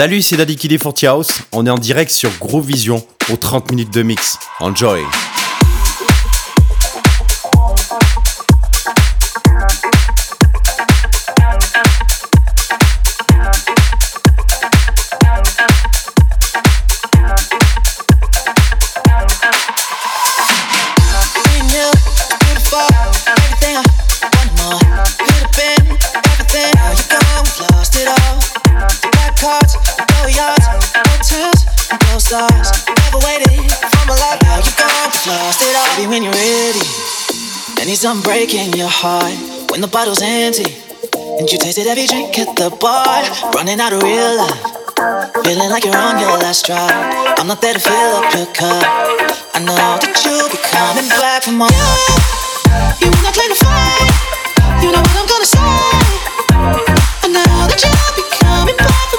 Salut, c'est Daddy Kiddy Forty House. On est en direct sur Gros Vision aux 30 minutes de mix. Enjoy! I'm breaking your heart when the bottle's empty. And you tasted every drink at the bar, running out of real life. Feeling like you're on your last drop. I'm not there to fill up your cup. I know that you'll be coming back for more. You wanna play the fight? You know what I'm gonna say. I know that you'll be coming back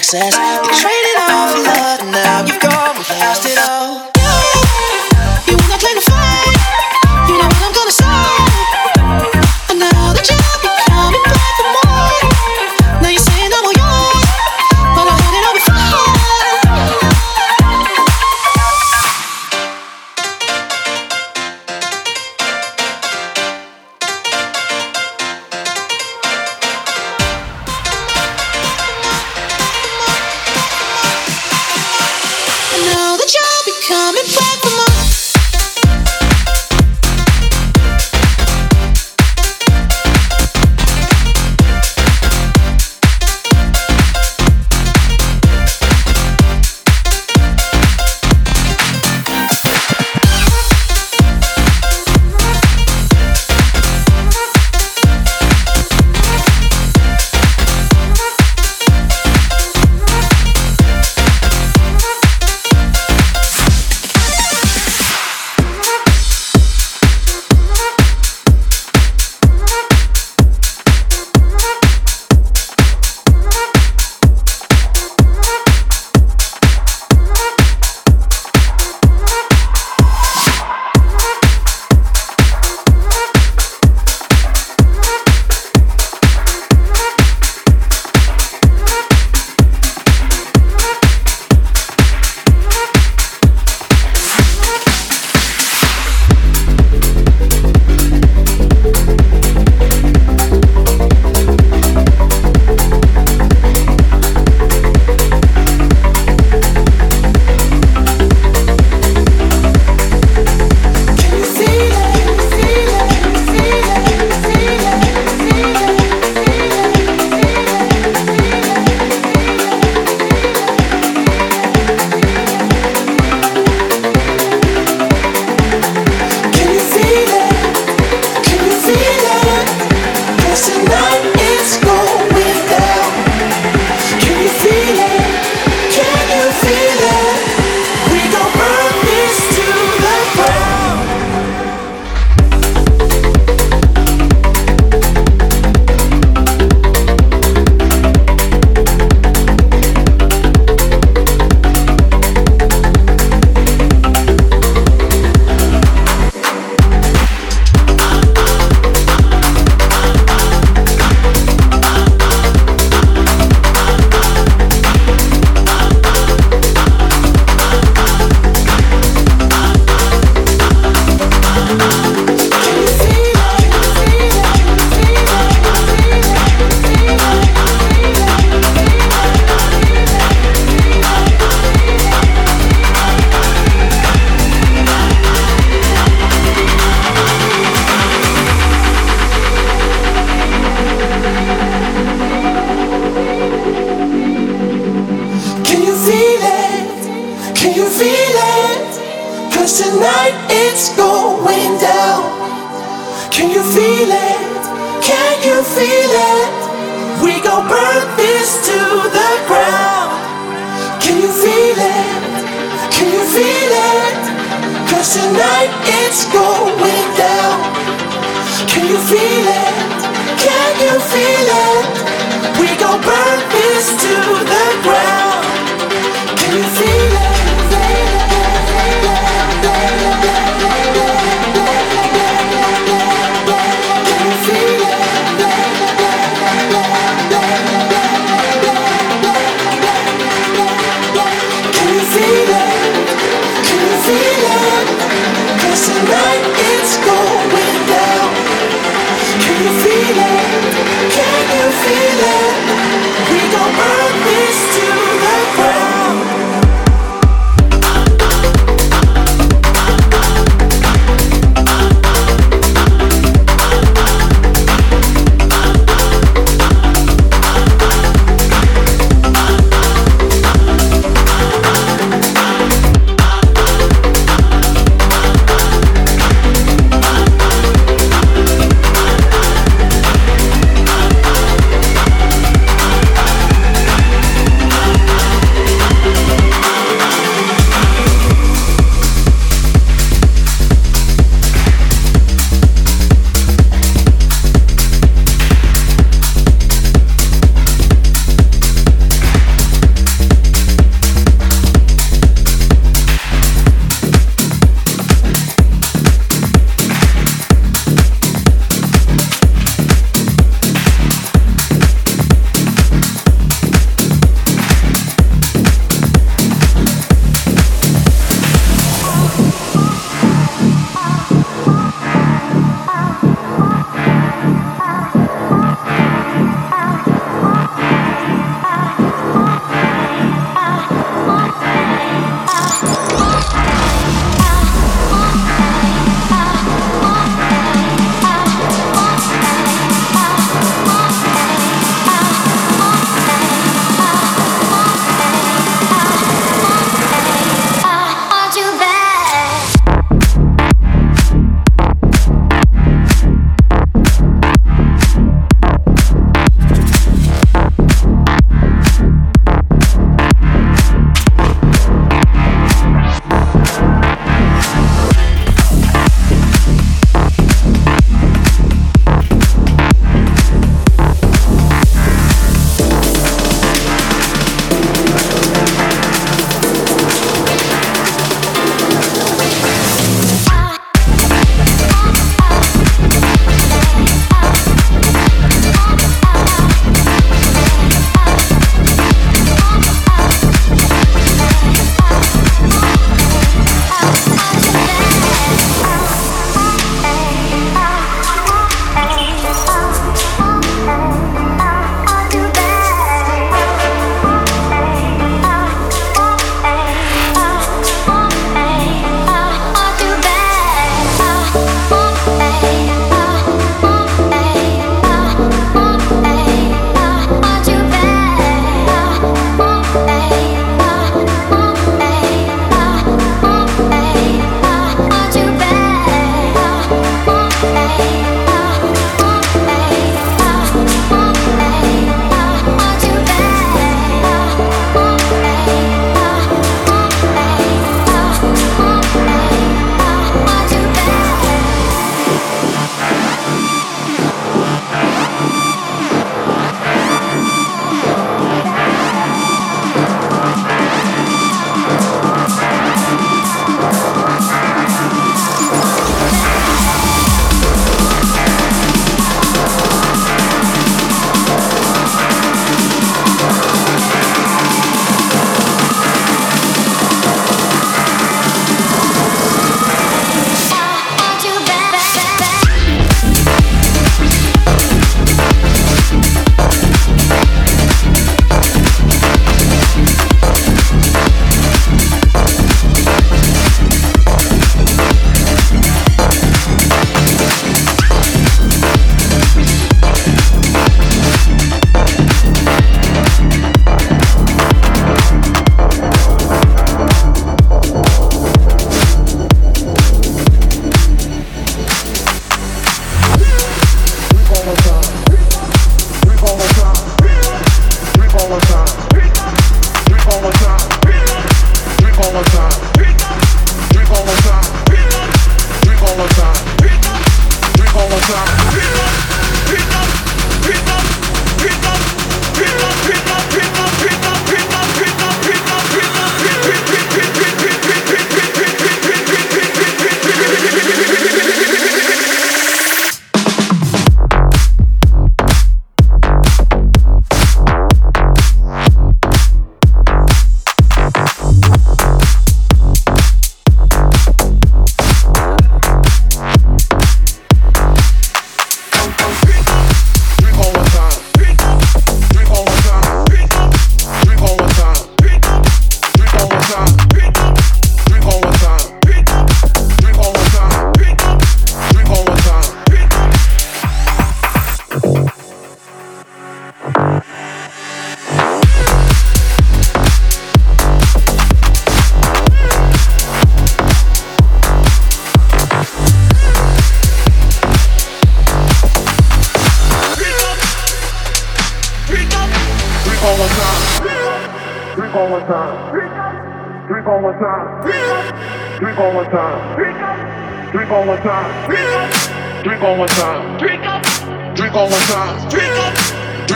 access. You traded all for love, now you've gone,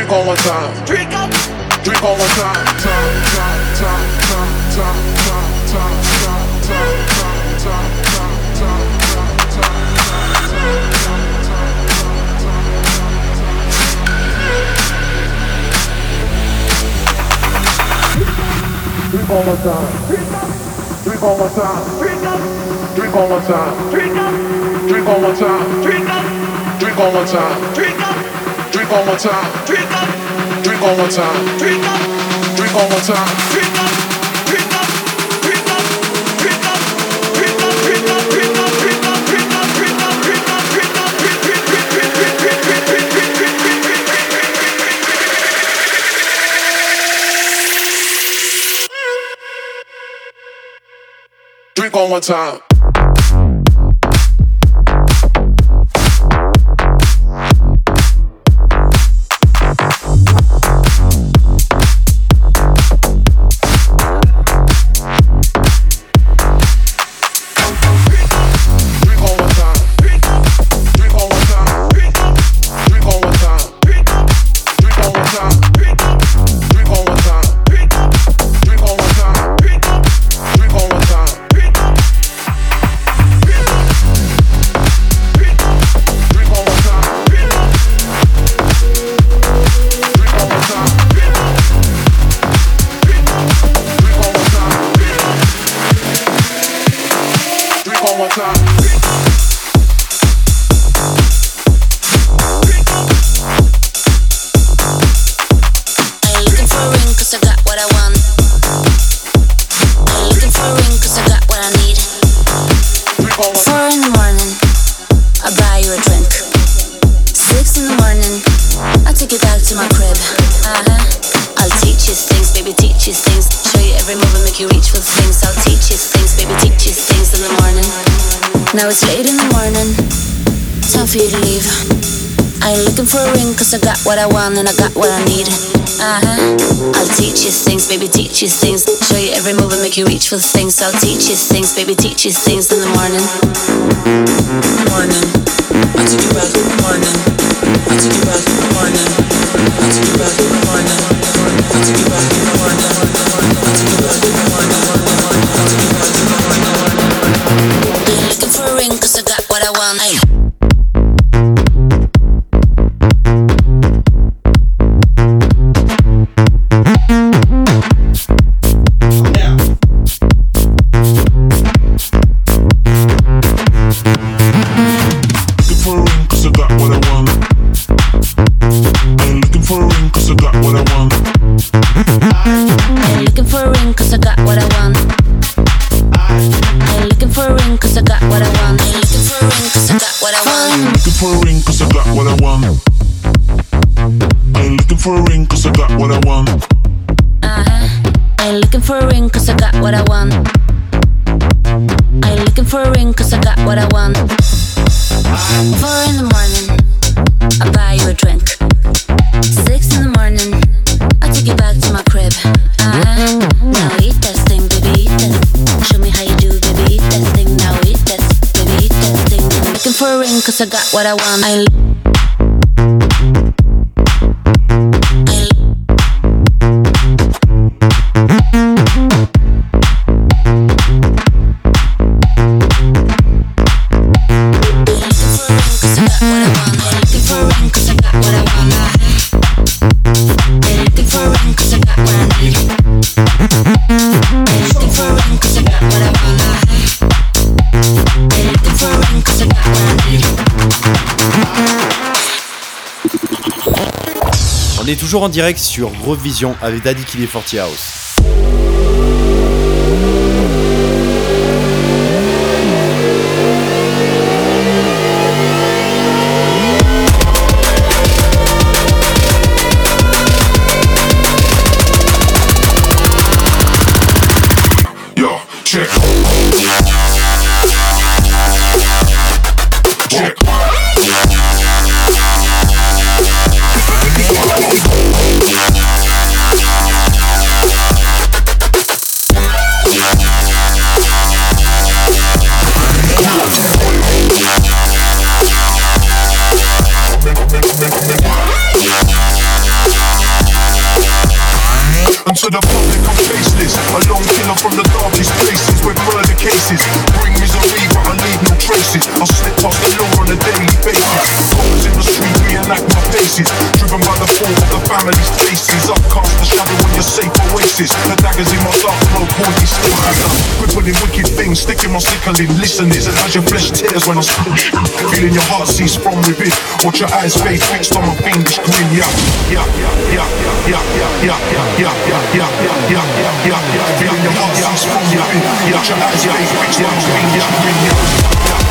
Drink one more time. Drink up. Drink one more time. Time, time, time, time, time, time, time, time, time, time, time. Drink one more time. Drink one more time. Drink one more time. Drink one more time. Drink one more time. Drink one more time. Drink one more time. Drink one more time. take you back to my crib. Uh-huh. I'll teach you things, baby, teach you things. Show you every move and make you reach for things. I'll teach you things, baby, teach you things in the morning. Now it's late in the morning. Time for you to leave. I ain't looking for a ring, cause I got what I want and I got what I need. Uh huh. I'll teach you things, baby, teach you things. Show you every move and make you reach for things. I'll teach you things, baby, teach you things in the morning. Morning. I'll take you back in the morning. I'll take you back in the morning. I'll take you back in the morning. I'll take you back in the morning. I'll take you back in the morning. I'll take you back in the morning. Looking for a ring cause I got what I want. Ay. Toujours en direct sur Groove Vision avec Daddy Killy Forty House. Safe. The daggers in my dark haunt these spaces. Crippling wicked things, sticking my sickle sickling listeners. As your flesh tears when I speak. Feeling your heart cease from within. Watch your eyes fade fixed on my fiendish grin. Yeah, yeah, yeah, yeah, yeah, yeah, yeah, yeah, yeah yeah, yeah, yeah, yeah, yeah, yeah, yeah. Feeling your heart sounds from you. Yeah, your eyes fade fixed on my fiendish grin. Yeah.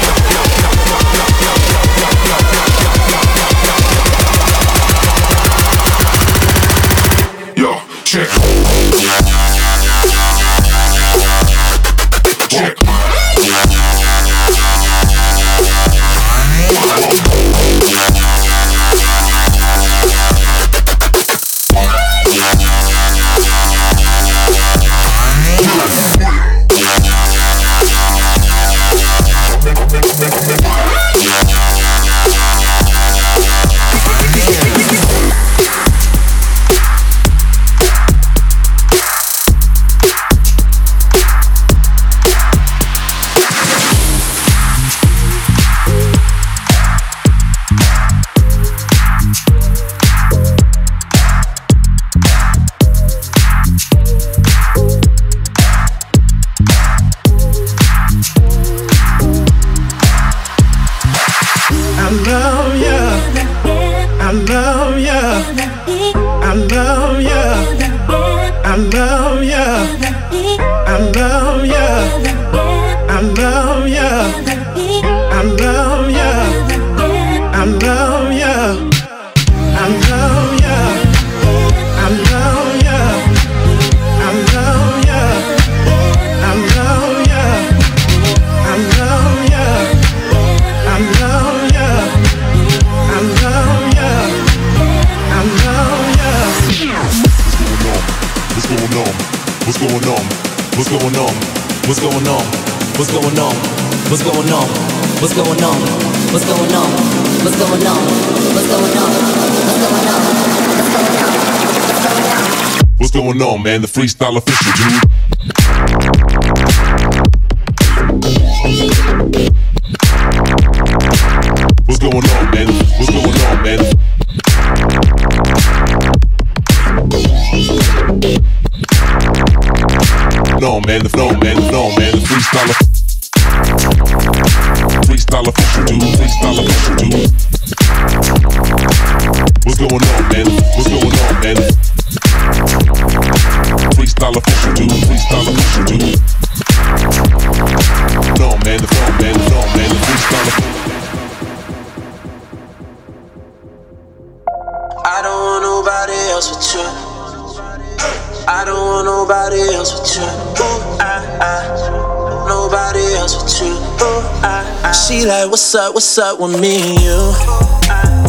What's up, what's up with me and you?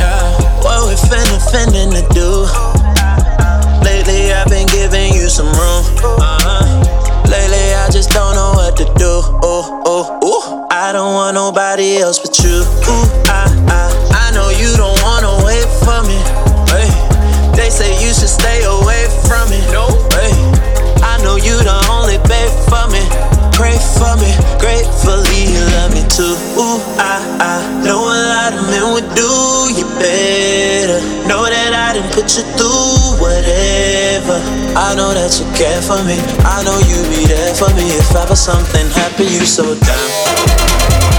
Yeah, what we finna, finna to do? Lately I've been giving you some room. Uh-huh. Lately I just don't know what to do. Oh, oh, ooh. I don't want nobody else but you. Ooh, I, I, I know you don't wanna wait for me. Hey. They say you should stay away from me. No, hey. I know you the only babe for me. Pray for me, gratefully you love me too. I, I know a lot of men would do you better. Know that I didn't put you through whatever. I know that you care for me. I know you be there for me. If ever something happened, you so down.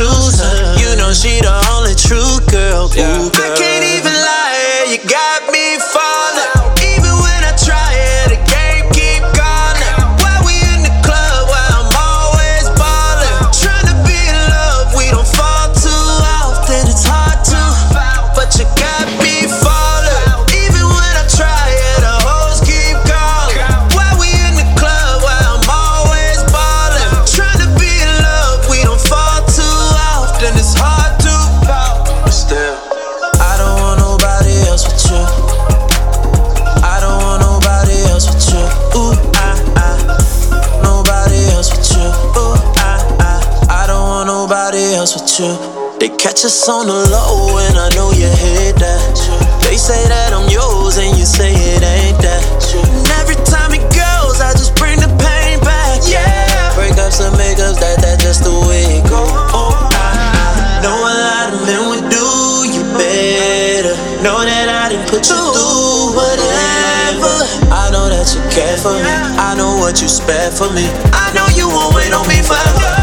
Choose her? You know she the only true girl. Ooh, Catch us on the low, and I know you hate that. They say that I'm yours, and you say it ain't that. And every time it goes, I just bring the pain back. Yeah. Breakups and makeups, that that just the way it goes. Oh, I, I know a lot of men would do you better. Know that I didn't put you through whatever. I know that you care for me. I know what you spare for me. I know you won't wait on me forever.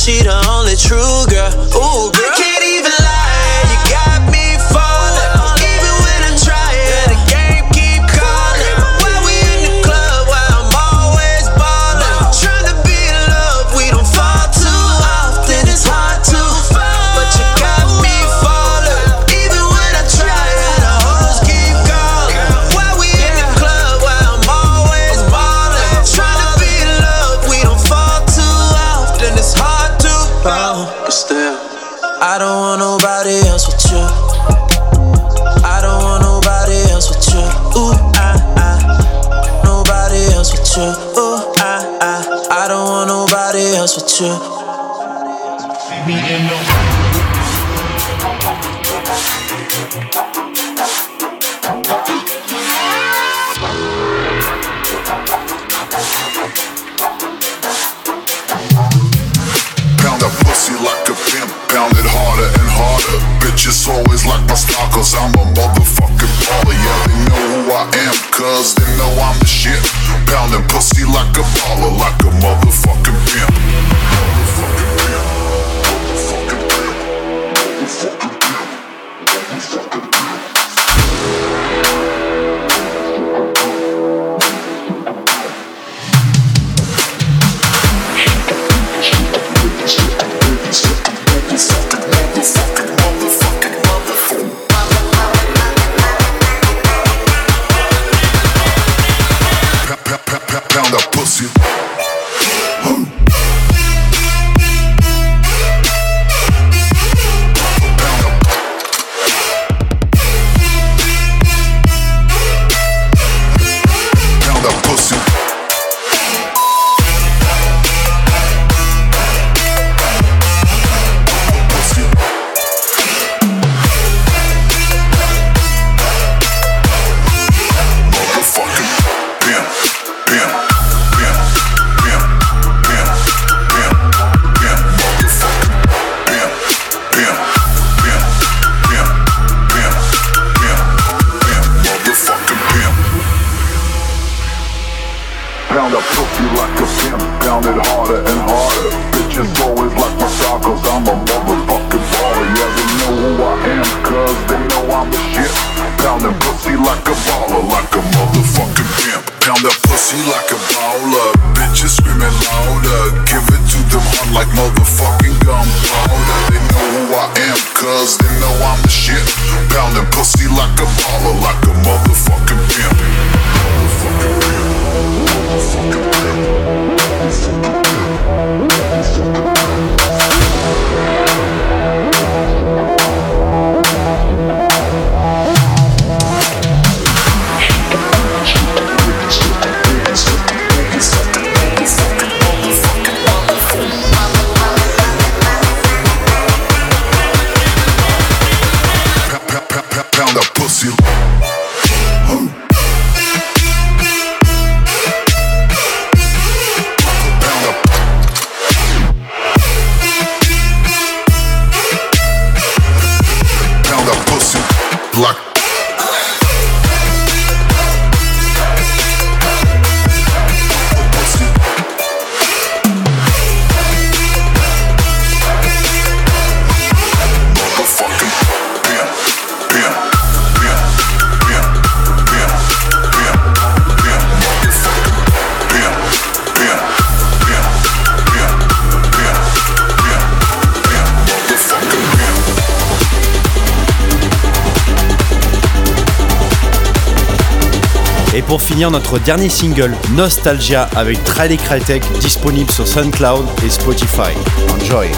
she the only true samba know I'm the shit. Pounding pussy like a baller, like a motherfucking pimp. Motherfucking pimp. Motherfucking pimp. Finir, notre dernier single, Nostalgia, avec Krytek, disponible sur SoundCloud et Spotify. Enjoy!